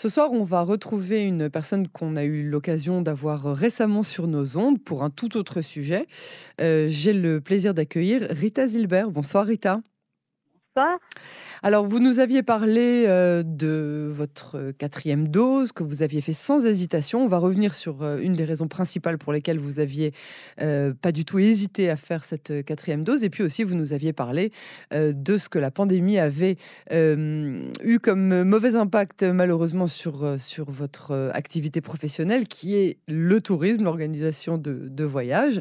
Ce soir, on va retrouver une personne qu'on a eu l'occasion d'avoir récemment sur nos ondes pour un tout autre sujet. Euh, j'ai le plaisir d'accueillir Rita Zilbert. Bonsoir Rita. Alors, vous nous aviez parlé euh, de votre quatrième dose que vous aviez fait sans hésitation. On va revenir sur euh, une des raisons principales pour lesquelles vous aviez euh, pas du tout hésité à faire cette quatrième dose. Et puis aussi, vous nous aviez parlé de ce que la pandémie avait eu comme mauvais impact malheureusement sur, sur votre activité professionnelle, qui est le tourisme, l'organisation de, de voyages.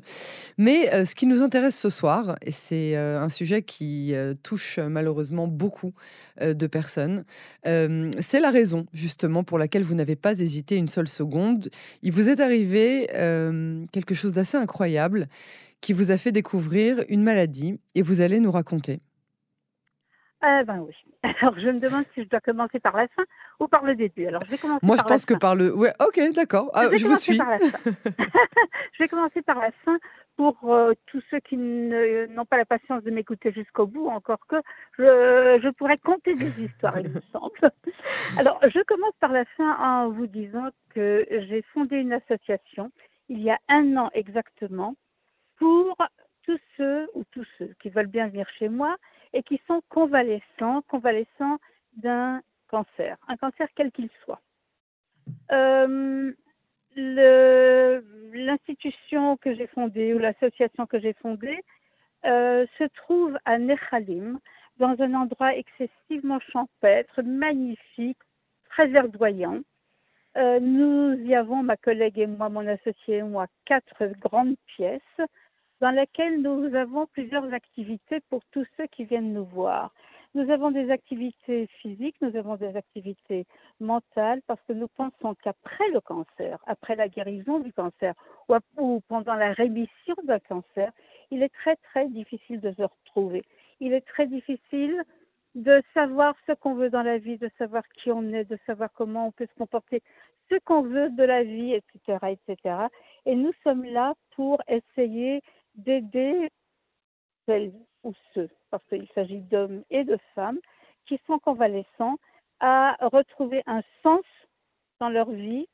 Mais ce qui nous intéresse ce soir, et c'est un sujet qui touche malheureusement beaucoup euh, de personnes. Euh, c'est la raison justement pour laquelle vous n'avez pas hésité une seule seconde. Il vous est arrivé euh, quelque chose d'assez incroyable qui vous a fait découvrir une maladie et vous allez nous raconter. Eh ben oui. Alors, je me demande si je dois commencer par la fin ou par le début. Alors, je vais commencer Moi, je pense que par le. Ouais, ok, d'accord. Ah, je, vous suis. je vais commencer par la fin pour euh, tous ceux qui n'ont pas la patience de m'écouter jusqu'au bout, encore que je, je, pourrais compter des histoires, il me semble. Alors, je commence par la fin en vous disant que j'ai fondé une association il y a un an exactement pour tous ceux ou tous ceux qui veulent bien venir chez moi et qui sont convalescents, convalescents d'un cancer, un cancer quel qu'il soit. Euh, l'institution que j'ai fondée ou l'association que j'ai fondée euh, se trouve à Nechalim, dans un endroit excessivement champêtre, magnifique, très verdoyant. Euh, nous y avons, ma collègue et moi, mon associé et moi, quatre grandes pièces dans laquelle nous avons plusieurs activités pour tous ceux qui viennent nous voir. Nous avons des activités physiques, nous avons des activités mentales, parce que nous pensons qu'après le cancer, après la guérison du cancer ou, pendant la rémission d'un cancer, il est très très difficile de se retrouver. Il est très difficile de savoir ce qu'on veut dans la vie, de savoir qui on est, de savoir comment on peut se comporter, ce qu'on veut de la vie, etc., etc. Et nous sommes là pour essayer d'aider ou ceux, parce qu'il s'agit d'hommes et de femmes, qui sont convalescents, à retrouver un sens dans leur vie,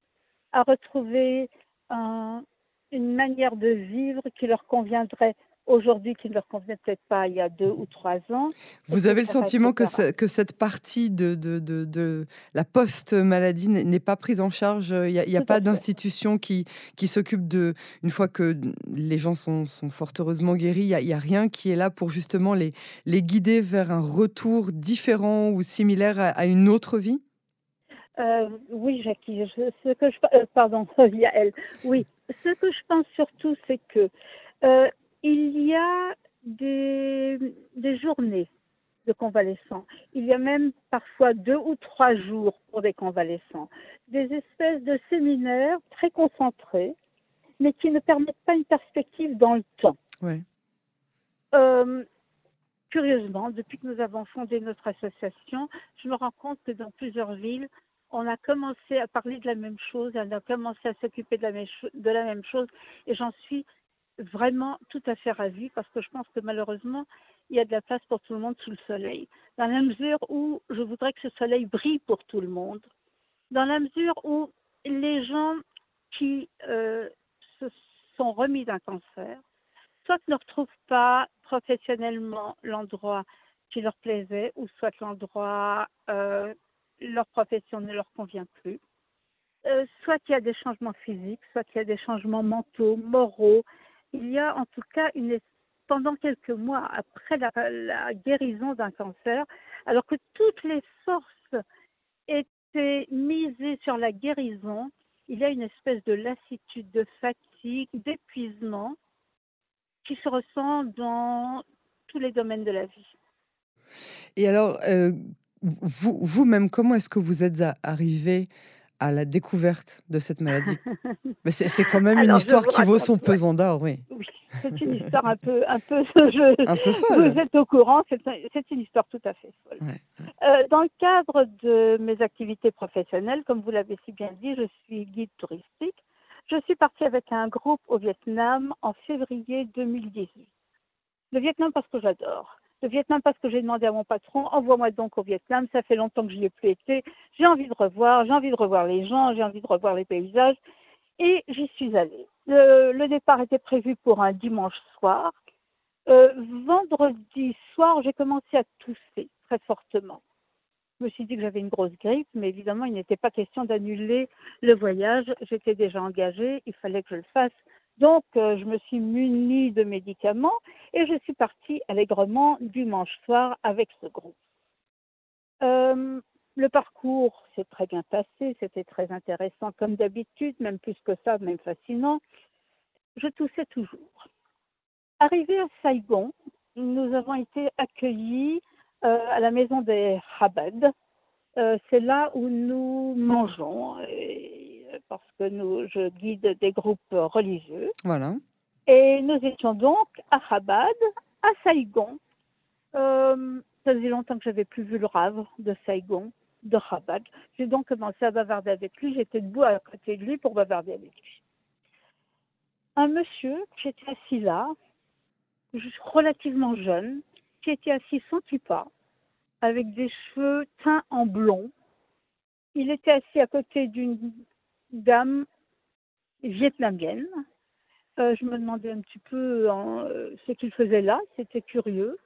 à retrouver une manière de vivre qui leur conviendrait aujourd'hui qui ne leur convenait peut-être pas il y a deux ou trois ans. Vous avez le sentiment que, que cette partie de, de, de, la post-maladie n'est pas prise en charge? Il n'y a, pas d'institution qui, qui s'occupe de, une fois que les gens sont, sont fort heureusement guéris, il n'y a, rien qui est là pour justement les, les guider vers un retour différent ou similaire à, une autre vie? Euh, oui, Jackie, ce que je, euh, pardon. Oui, ce que je pense surtout, c'est que euh, il y a des, journées de convalescents. Il y a même parfois deux ou trois jours pour des convalescents. Des espèces de séminaires très concentrés, mais qui ne permettent pas une perspective dans le temps. Euh, curieusement, depuis que nous avons fondé notre association, je me rends compte que dans plusieurs villes, on a commencé à parler de la même chose, on a commencé à s'occuper de, de la même chose, et j'en suis vraiment tout à fait ravie parce que je pense que malheureusement, il y a de la place pour tout le monde sous le soleil. Dans la mesure où je voudrais que ce soleil brille pour tout le monde, dans la mesure où les gens qui euh, se sont remis d'un cancer, soit ne retrouvent pas professionnellement l'endroit qui leur plaisait, ou soit l'endroit, euh, leur profession ne leur convient plus. Euh, soit il y a des changements physiques, soit il y a des changements mentaux, moraux, il y a en tout cas une, pendant quelques mois après la, guérison d'un cancer, alors que toutes les forces étaient misées sur la guérison, il y a une espèce de lassitude, de fatigue, d'épuisement qui se ressent dans tous les domaines de la vie. Et alors, euh, vous, vous-même, comment est-ce que vous êtes arrivé à la découverte de cette maladie. Mais c'est quand même une histoire qui vaut son pesant d'or, oui. Oui, c'est une histoire un peu, un peu, je, un peu folle. Vous êtes au courant, c'est une histoire tout à fait folle. Euh, dans le cadre de mes activités professionnelles, comme vous l'avez si bien dit, je suis guide touristique. Je suis partie avec un groupe au Vietnam en février 2018. Le Vietnam parce que j'adore. Vietnam parce que j'ai demandé à mon patron, envoie-moi donc au Vietnam, ça fait longtemps que je n'y ai plus été, j'ai envie de revoir, j'ai envie de revoir les gens, j'ai envie de revoir les paysages, et j'y suis allée. Le, départ était prévu pour un dimanche soir. Euh, vendredi soir, j'ai commencé à tousser très fortement. Je me suis dit que j'avais une grosse grippe, mais évidemment, il n'était pas question d'annuler le voyage. J'étais déjà engagée, il fallait que je le fasse. Donc, euh, je me suis munie de médicaments et je suis partie allègrement dimanche soir avec ce groupe. Euh, le parcours s'est très bien passé, c'était très intéressant comme d'habitude, même plus que ça, même fascinant. Je toussais toujours. Arrivé à Saigon, nous avons été accueillis euh, à la maison des Chabad. Euh, c'est là où nous mangeons, parce que nous, je guide des groupes religieux. Voilà. Et nous étions donc à Chabad, à Saigon. Euh, ça faisait longtemps que j'avais plus vu le rave de Saigon, de Chabad. J'ai donc commencé à bavarder avec lui. J'étais debout à côté de lui pour bavarder avec lui. Un monsieur qui était assis là, relativement jeune, qui était assis sans kippa, avec des cheveux teints en blond. Il était assis à côté d'une dame vietnamienne. Euh, je me demandais un petit peu euh, ce qu'il faisait là, c'était curieux.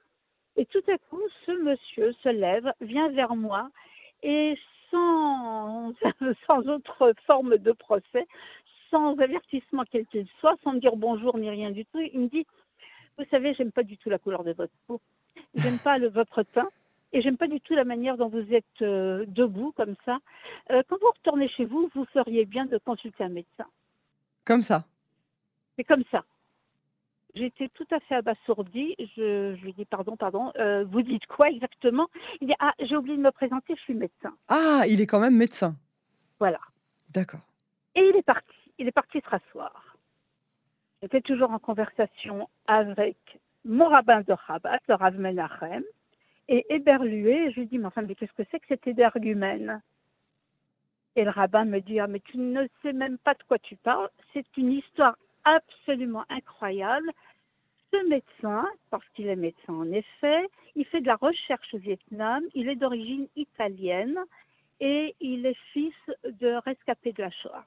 Et tout à coup, ce monsieur se lève, vient vers moi et sans, sans autre forme de procès, sans avertissement quel qu'il soit, sans dire bonjour ni rien du tout, il me dit Vous savez, j'aime pas du tout la couleur de votre peau, j'aime pas le, votre teint, et j'aime pas du tout la manière dont vous êtes euh, debout comme ça. Euh, quand vous retournez chez vous, vous feriez bien de consulter un médecin. Comme ça. C'est comme ça. J'étais tout à fait abasourdie. Je, je lui dis pardon, pardon. Euh, vous dites quoi exactement? Il dit ah j'ai oublié de me présenter, je suis médecin. Ah il est quand même médecin. Voilà. D'accord. Et il est parti. Il est parti se rasseoir. J'étais toujours en conversation avec mon rabbin de Rabat, le Rav Menachem, et éberlué, je lui dis, mais enfin, mais qu'est-ce que c'est que cet énergumène Et le rabbin me dit, ah, mais tu ne sais même pas de quoi tu parles. C'est une histoire absolument incroyable. Ce médecin, parce qu'il est médecin en effet, il fait de la recherche au Vietnam, il est d'origine italienne et il est fils de rescapé de la Shoah.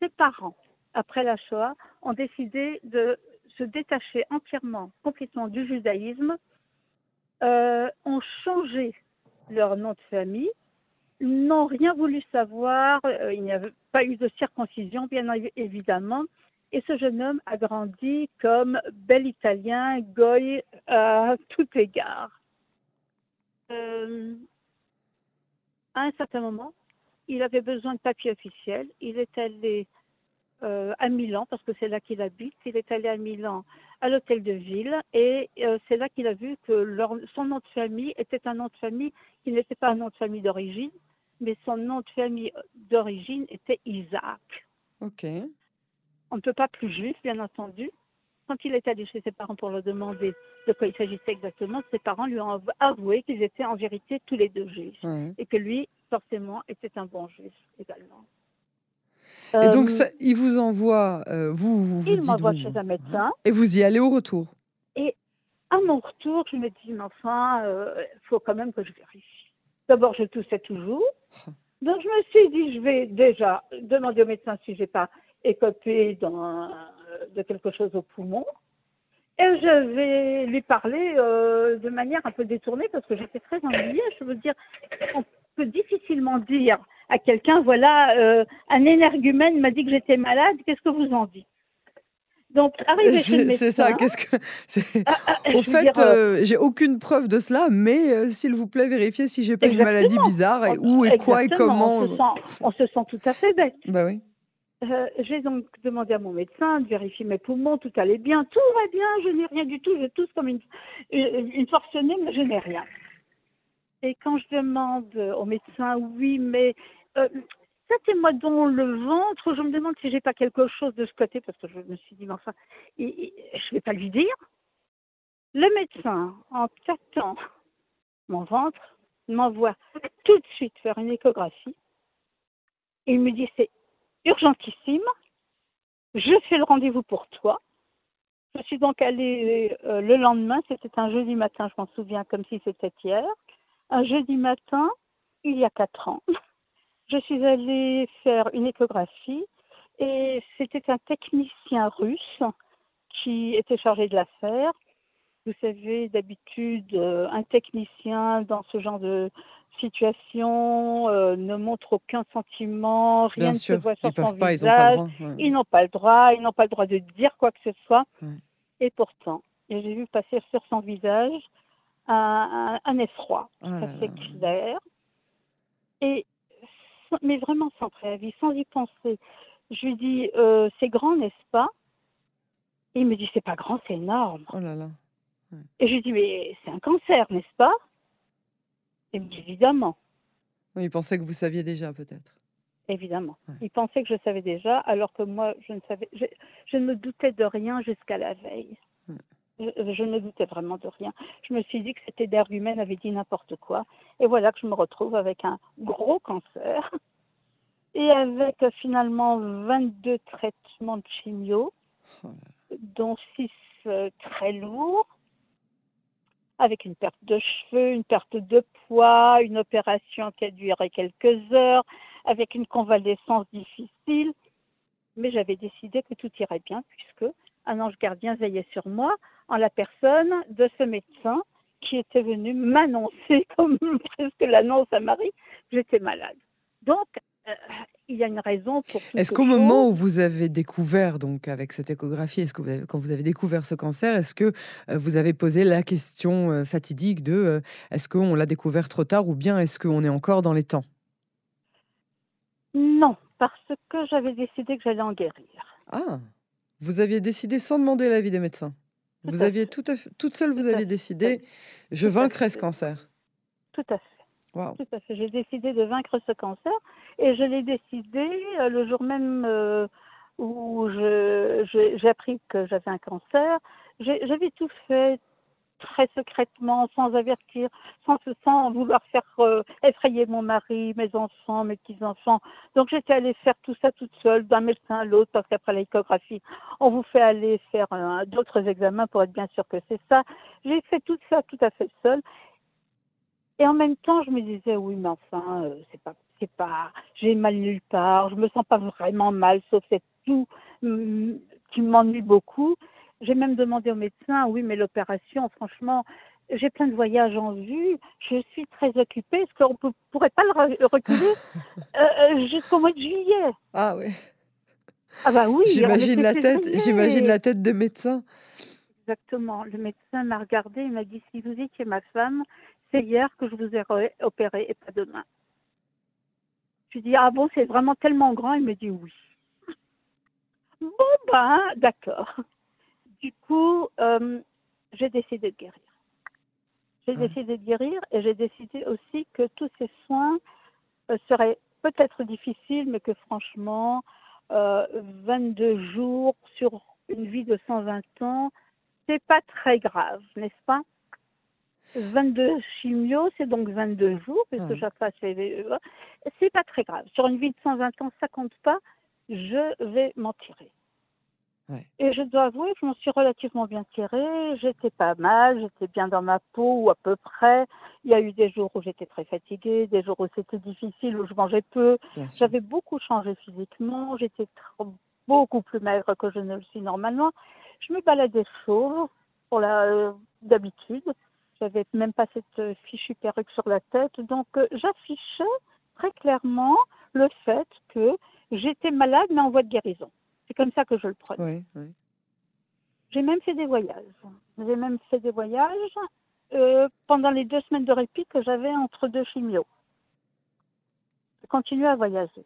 Ses parents, après la Shoah, ont décidé de se détacher entièrement, complètement du judaïsme euh, ont changé leur nom de famille, n'ont rien voulu savoir, euh, il n'y avait pas eu de circoncision, bien évidemment, et ce jeune homme a grandi comme bel Italien, goy à tout égard. Euh, à un certain moment, il avait besoin de papier officiel. Il est allé euh, à Milan, parce que c'est là qu'il habite. Il est allé à Milan à l'hôtel de ville et euh, c'est là qu'il a vu que son nom de famille était un nom de famille qui n'était pas un nom de famille d'origine, mais son nom de famille d'origine était Isaac. Ok. On ne peut pas plus juste, bien entendu. Quand il est allé chez ses parents pour leur demander de quoi il s'agissait exactement, ses parents lui ont avoué qu'ils étaient en vérité tous les deux juifs et que lui, forcément, était un bon juif également. Et donc, euh, il vous envoie, euh, vous, vous, Il m'envoie chez un médecin. Et vous y allez au retour Et à mon retour, je me dis, mais enfin, il euh, faut quand même que je vérifie. D'abord, je toussais toujours. Oh. Donc, je me suis dit, je vais déjà demander au médecin si je n'ai pas écopé dans, de quelque chose au poumon. Et je vais lui parler de manière un peu détournée parce que j'étais très ennuyée. Je veux dire, on peut difficilement dire à quelqu'un, voilà, euh, un énergumène m'a dit que j'étais malade, qu'est-ce que vous en dites? Donc, arrivé chez le médecin. C'est ça. Qu'est-ce que ah, ah, Au fait, euh, euh, j'ai aucune preuve de cela, mais s'il vous plaît, vérifiez si j'ai pas une maladie bizarre et où et quoi et comment. On se, sent, tout à fait bête. Bah oui. j'ai donc demandé à mon médecin de vérifier mes poumons, tout allait bien, tout va bien, je n'ai rien du tout, je tousse comme une, une, une forcenée, mais je n'ai rien. Et quand je demande au médecin, oui, mais euh, moi dans le ventre, je me demande si j'ai pas quelque chose de ce parce que je me suis dit, mais enfin, je ne vais pas lui dire. Le médecin, en tâtant mon ventre, m'envoie tout de suite faire une échographie. Il me dit, c'est urgentissime, je fais le rendez-vous pour toi. Je suis donc allée euh, le lendemain, c'était un jeudi matin, je m'en souviens comme si c'était hier. Un jeudi matin, il y a quatre ans, je suis allée faire une échographie et c'était un technicien russe qui était chargé de la faire. Vous savez, d'habitude, euh, un technicien dans ce genre de situation euh, ne montre aucun sentiment, rien ne se voit sur son visage. Ils n'ont pas le droit, ils n'ont pas le droit de dire quoi que ce soit. Et pourtant, j'ai vu passer sur son visage un, effroi, oh assez clair. Et, mais vraiment sans préavis, sans y penser. Je lui dis, euh, c'est grand, n'est-ce pas? Il me dit, c'est pas grand, c'est énorme. Oh là là. Et je lui dis, mais c'est un cancer, n'est-ce pas? Il me dit, évidemment. il pensait que vous saviez déjà, peut-être. Évidemment. Il pensait que je savais déjà, alors que moi, je ne savais, je, ne me doutais de rien jusqu'à la veille. Je, ne doutais vraiment de rien. Je me suis dit que c'était humaine avait dit n'importe quoi. Et voilà que je me retrouve avec un gros cancer et avec finalement 22 traitements de chimio. Dont six euh, très lourds, avec une perte de cheveux, une perte de poids, une opération qui a duré quelques heures, avec une convalescence difficile. Mais j'avais décidé que tout irait bien puisque un ange gardien veillait sur moi en la personne de ce médecin qui était venu m'annoncer, comme presque l'annonce à Marie, que j'étais malade. Donc, euh, il y a une raison pour. Est-ce qu'au moment où vous avez découvert, donc avec cette échographie, est-ce que vous avez, quand vous avez découvert ce cancer, est-ce que euh, vous avez posé la question euh, fatidique de est-ce qu'on l'a découvert trop tard ou bien est-ce qu'on est encore dans les temps? Non, parce que j'avais décidé que j'allais en guérir. Ah, vous aviez décidé sans demander l'avis des médecins. vous aviez tout toute seule, vous aviez décidé, je vaincrai ce cancer. Tout à fait. Tout à fait. J'ai décidé de vaincre ce cancer et je l'ai décidé euh, le jour même euh, où j'ai appris que j'avais un cancer. J'avais tout fait très secrètement, sans avertir, sans, sans vouloir faire euh, effrayer mon mari, mes enfants, mes petits-enfants. Donc j'étais allée faire tout ça toute seule, d'un médecin à l'autre, parce qu'après l'échographie, on vous fait aller faire d'autres examens pour être bien sûr que c'est ça. J'ai fait tout ça tout à fait seule. Et en même temps, je me disais, oui, mais enfin, euh, c'est pas, c'est pas, j'ai mal nulle part, je me sens pas vraiment mal, sauf cette tout mm, qui m'ennuie beaucoup. J'ai même demandé au médecin, oui, mais l'opération, franchement, j'ai plein de voyages en vue, je suis très occupée, est-ce qu'on ne pourrait pas le reculer euh, euh, jusqu'au mois de juillet Ah oui. Ah bah oui. J'imagine la tête, j'imagine la tête de médecin. Exactement. Le médecin m'a regardé, il m'a dit si vous étiez ma femme, c'est hier que je vous ai opéré et pas demain. Je lui dis, ah bon, c'est vraiment tellement grand? Il me dit oui. Bon, ben, d'accord. Du coup, euh, j'ai décidé de guérir. J'ai décidé de guérir et j'ai décidé aussi que tous ces soins euh, seraient peut-être difficiles, mais que franchement, 22 euh, jours sur une vie de 120 ans, c'est pas très grave, n'est-ce pas? 22 chimios, c'est donc 22 jours, puisque chaque fois c'est. C'est pas très grave. Sur une vie de 120 ans, ça compte pas. Je vais m'en tirer. Et je dois avouer que je m'en suis relativement bien tirée. J'étais pas mal, j'étais bien dans ma peau, ou à peu près. Il y a eu des jours où j'étais très fatiguée, des jours où c'était difficile, où je mangeais peu. J'avais beaucoup changé physiquement. J'étais beaucoup plus maigre que je ne le suis normalement. Je me baladais chauve, pour la euh, d'habitude. J'avais même pas cette euh, fichue perruque sur la tête. Donc, euh, j'affichais très clairement le fait que j'étais malade, mais en voie de guérison. C'est comme ça que je le prenais. J'ai même fait des voyages. J'ai même fait des voyages euh, pendant les deux semaines de répit que j'avais entre deux chimios. Je continuais à voyager.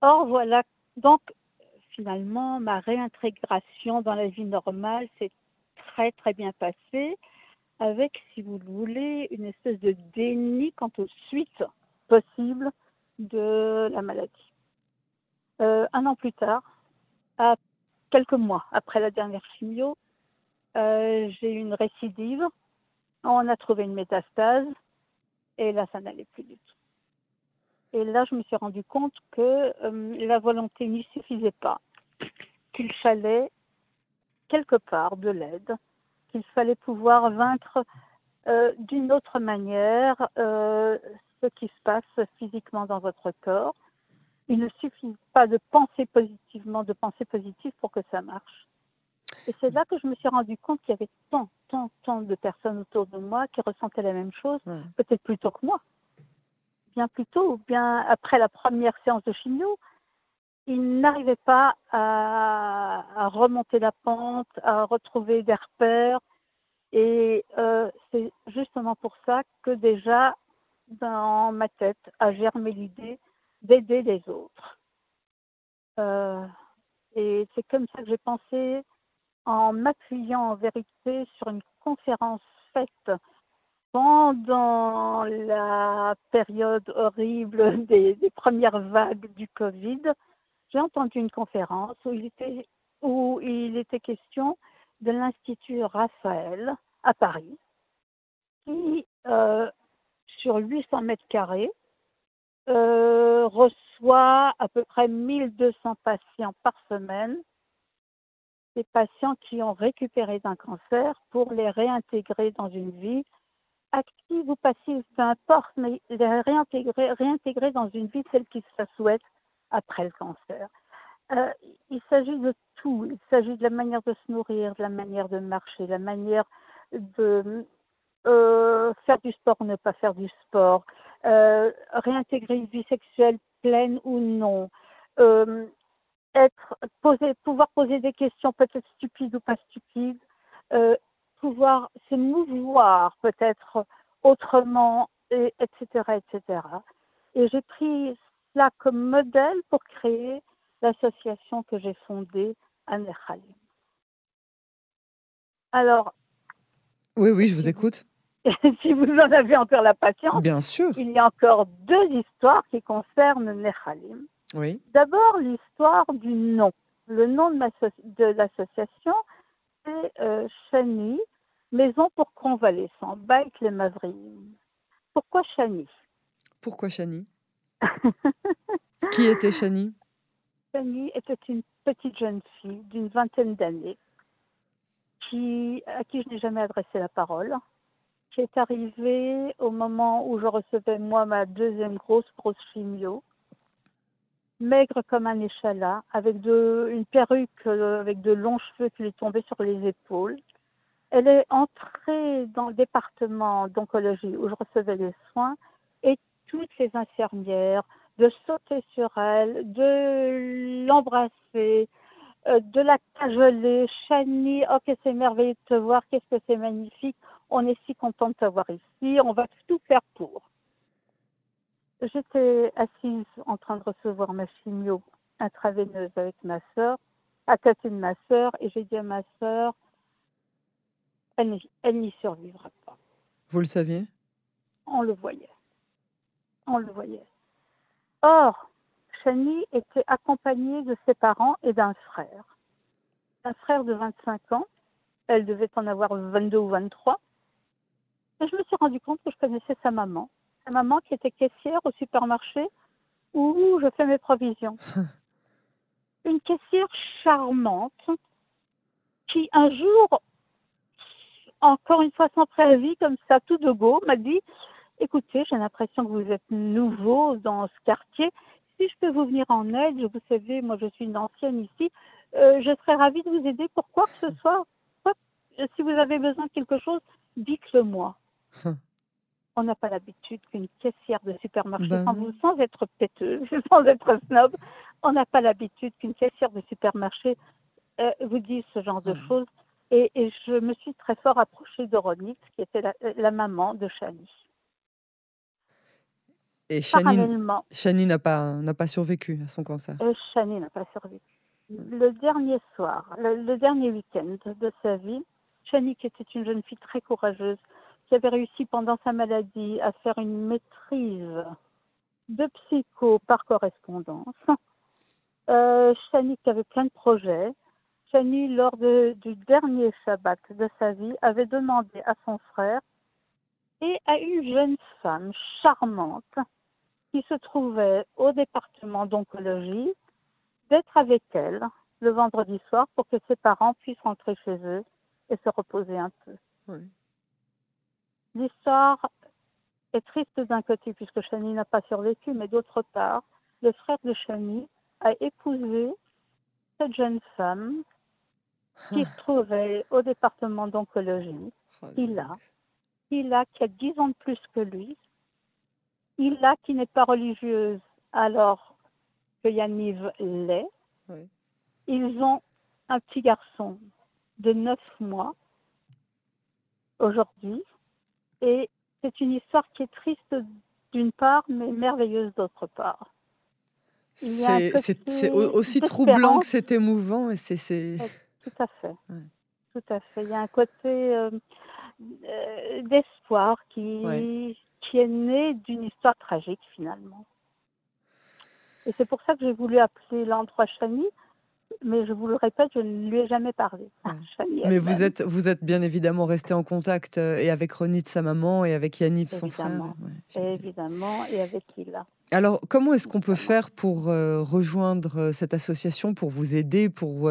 Or, voilà. Donc, finalement, ma réintégration dans la vie normale, c'est très très bien passé, avec, si vous le voulez, une espèce de déni quant aux suites possibles de la maladie. Euh, un an plus tard, à quelques mois après la dernière chimio, euh, j'ai eu une récidive. On a trouvé une métastase et là, ça n'allait plus du tout. Et là, je me suis rendu compte que euh, la volonté n'y suffisait pas. qu'il fallait quelque part de l'aide, qu'il fallait pouvoir vaincre d'une autre manière ce qui se passe physiquement dans votre corps. Il ne suffit pas de penser positivement, de penser positif pour que ça marche. Et c'est là que je me suis rendu compte qu'il y avait tant, tant, tant de personnes autour de moi qui ressentaient la même chose, peut-être plus tôt que moi. Bien plus tôt, ou bien après la première séance de chimio, ils n'arrivaient pas à, à, remonter la pente, à retrouver des repères. Et euh, c'est justement pour ça que déjà, dans ma tête, a germé l'idée d'aider les autres. Euh, et c'est comme ça que j'ai pensé en m'appuyant en vérité sur une conférence faite pendant la période horrible des, premières vagues du Covid, j'ai entendu une conférence où il était, où il était question de l'Institut Raphaël à Paris, qui, euh, sur 800 mètres carrés, euh, reçoit à peu près 1200 patients par semaine des patients qui ont récupéré d'un cancer pour les réintégrer dans une vie active ou passive, peu importe, mais les réintégrer, réintégrer dans une vie celle qui se souhaite après le cancer. Euh, il s'agit de tout. Il s'agit de la manière de se nourrir, de la manière de marcher, de la manière de euh, faire du sport ou ne pas faire du sport, réintégrer une vie sexuelle pleine ou non, euh, être pouvoir poser des questions peut-être stupides ou pas stupides, euh, pouvoir se mouvoir peut-être autrement, et, etc., etc. Et j'ai pris cela comme modèle pour créer l'association que j'ai fondée à Nechalim. Alors. Oui, oui, je vous écoute. si vous en avez encore la patience. Bien sûr. Il y a encore deux histoires qui concernent Nechalim. Oui. D'abord, l'histoire du nom. Le nom de, l'association, c'est euh, Chani, Maison pour convalescents, Baïk les Mavrim. Pourquoi Chani Pourquoi Chani Qui était Chani Chani était une petite jeune fille d'une vingtaine d'années qui, à qui je n'ai jamais adressé la parole, qui est arrivée au moment où je recevais moi ma deuxième grosse, grosse chimio maigre comme un échalas, avec une perruque euh, avec de longs cheveux qui lui tombaient sur les épaules. Elle est entrée dans le département d'oncologie où je recevais les soins et toutes les infirmières de sauter sur elle, de l'embrasser, euh, de la cajoler. Chani, oh que c'est merveilleux de te voir, qu'est-ce que c'est magnifique, on est si content de te voir ici, on va tout faire pour. J'étais assise en train de recevoir ma chimio intraveineuse avec ma sœur, à côté de ma sœur, et j'ai dit à ma sœur, elle n'y survivra pas. Vous le saviez? On le voyait. On le voyait. Or, Chani était accompagnée de ses parents et d'un frère. Un frère de 25 ans, elle devait en avoir 22 ou 23. Et je me suis rendu compte que je connaissais sa maman sa maman qui était caissière au supermarché où je fais mes provisions. Une caissière charmante qui un jour, encore une fois sans préavis, comme ça, tout de go, m'a dit Écoutez, j'ai l'impression que vous êtes nouveau dans ce quartier. Si je peux vous venir en aide, vous savez, moi je suis une ancienne ici, euh, je serais ravie de vous aider pour quoi que ce soit. si vous avez besoin de quelque chose, dites-le moi. On n'a pas l'habitude qu'une caissière de supermarché, ben sans, être péteuse, sans être snob, on n'a pas l'habitude qu'une caissière de supermarché euh, vous dise ce genre de choses. Et, je me suis très fort approchée de qui était la, maman de Chani. Et Chani n'a pas, pas survécu à son cancer. Et Chani n'a pas survécu. Le dernier soir, le, le dernier week-end de sa vie, Chani, qui était une jeune fille très courageuse, qui avait réussi pendant sa maladie à faire une maîtrise de psycho par correspondance. Euh, Chani qui avait plein de projets. Chani, lors du dernier Shabbat de sa vie, avait demandé à son frère et à une jeune femme charmante qui se trouvait au département d'oncologie d'être avec elle le vendredi soir pour que ses parents puissent rentrer chez eux et se reposer un peu. L'histoire est triste d'un côté puisque Chani n'a pas survécu, mais d'autre part, le frère de Chani a épousé cette jeune femme qui ah. se trouvait au département d'oncologie. Oh, il a, il a qui a 10 ans de plus que lui. Il a qui n'est pas religieuse alors que Yaniv l'est. Ils ont un petit garçon de 9 mois aujourd'hui. Et c'est une histoire qui est triste d'une part, mais merveilleuse d'autre part. C'est aussi troublant que c'est émouvant. Et c'est tout à fait. Tout à fait. Il y a un côté euh, euh, d'espoir qui, qui est né d'une histoire tragique finalement. Et c'est pour ça que j'ai voulu appeler l'endroit Chani, mais je vous le répète, je ne lui ai jamais parlé. mais vous êtes, vous êtes bien évidemment resté en contact euh, et avec Ronit, sa maman, et avec Yanniv, son frère. évidemment, et avec Hila. Alors, comment est-ce qu'on peut faire pour euh, rejoindre euh, cette association, pour vous aider, pour,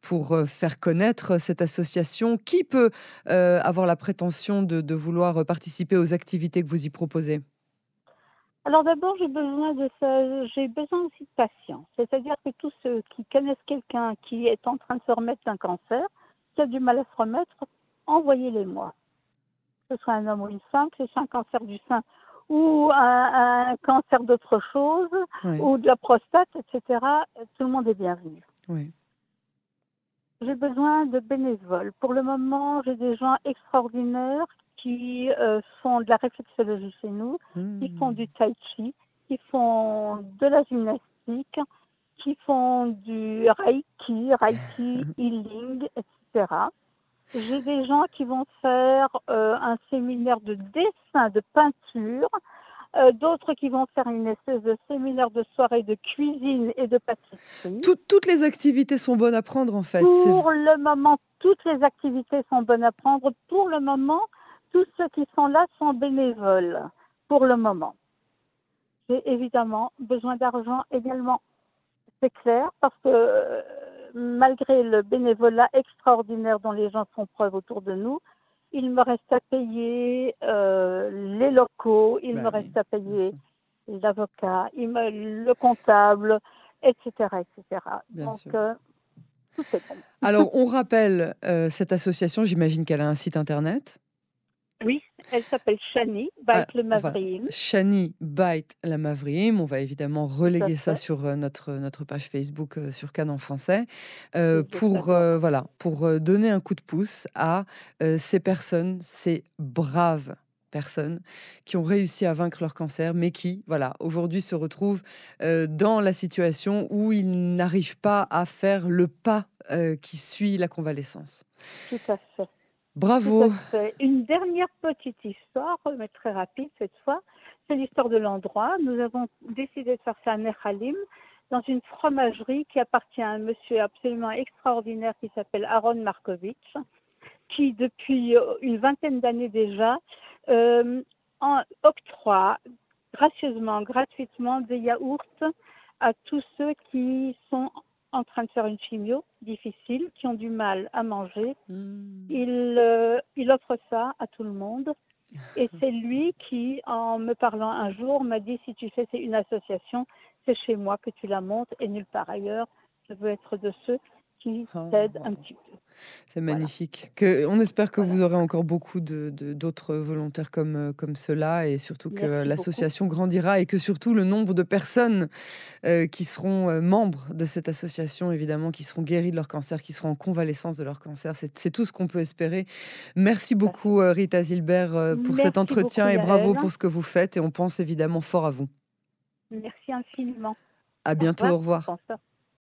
pour faire connaître cette association? Qui peut avoir la prétention de vouloir participer aux activités que vous y proposez? Alors d'abord, j'ai besoin de ça, j'ai besoin aussi de patience. C'est-à-dire que tous ceux qui connaissent quelqu'un qui est en train de se remettre d'un cancer, qui a du mal à se remettre, envoyez-les moi. Que ce soit un homme ou une femme, que ce soit un cancer du sein ou un, cancer d'autre chose, ou de la prostate, etc., tout le monde est bienvenu. Oui. J'ai besoin de bénévoles. Pour le moment, j'ai des gens extraordinaires qui euh, font de la réflexologie chez nous, qui hmm. font du tai chi, qui font de la gymnastique, qui font du reiki, reiki, healing, etc. J'ai des gens qui vont faire euh, un séminaire de dessin, de peinture, euh, d'autres qui vont faire une espèce de séminaire de soirée de cuisine et de pâtisserie. toutes les activités sont bonnes à prendre en fait. Pour le moment, toutes les activités sont bonnes à prendre. Pour le moment, tous ceux qui sont là sont bénévoles pour le moment. J'ai évidemment besoin d'argent également. C'est clair parce que euh, malgré le bénévolat extraordinaire dont les gens font preuve autour de nous, il me reste à payer euh, les locaux, il bah me reste à payer l'avocat, le comptable, etc. etc. Donc, euh, tout est bon. Alors, on rappelle cette association, j'imagine qu'elle a un site internet. Oui, elle s'appelle Shani Bait le Mavriim. Shani Bait la Mavriim. On va évidemment reléguer ça sur euh, notre, notre page Facebook euh, sur Cannes en français euh, pour, voilà, pour donner un coup de pouce à ces personnes, ces braves personnes qui ont réussi à vaincre leur cancer, mais qui, voilà, aujourd'hui se retrouvent dans la situation où ils n'arrivent pas à faire le pas qui suit la convalescence. Tout à fait. Bravo. Une dernière petite histoire, mais très rapide cette fois. C'est l'histoire de l'endroit. Nous avons décidé de faire ça à Nechalim, dans une fromagerie qui appartient à un monsieur absolument extraordinaire qui s'appelle Aaron Markovitch, qui depuis euh, une vingtaine d'années déjà euh, octroie gracieusement, gratuitement des yaourts à tous ceux qui sont en train de faire une chimio difficile, qui ont du mal à manger. Hmm. Il, euh, il offre ça à tout le monde. Et c'est lui qui, en me parlant un jour, m'a dit si tu fais une association, c'est chez moi que tu la montes et nulle part ailleurs. Je veux être de ceux qui oh, t'aident un petit peu. C'est magnifique. Que, on espère que vous aurez encore beaucoup d'autres de, d'autres volontaires comme, euh, comme cela et surtout que l'association grandira et que surtout le nombre de personnes euh, qui seront euh, membres de cette association, évidemment, qui seront guéries de leur cancer, qui seront en convalescence de leur cancer, c'est tout ce qu'on peut espérer. Merci beaucoup Rita Zilbert pour cet entretien et bravo pour ce que vous faites et on pense évidemment fort à vous. Merci infiniment. À bientôt, au revoir.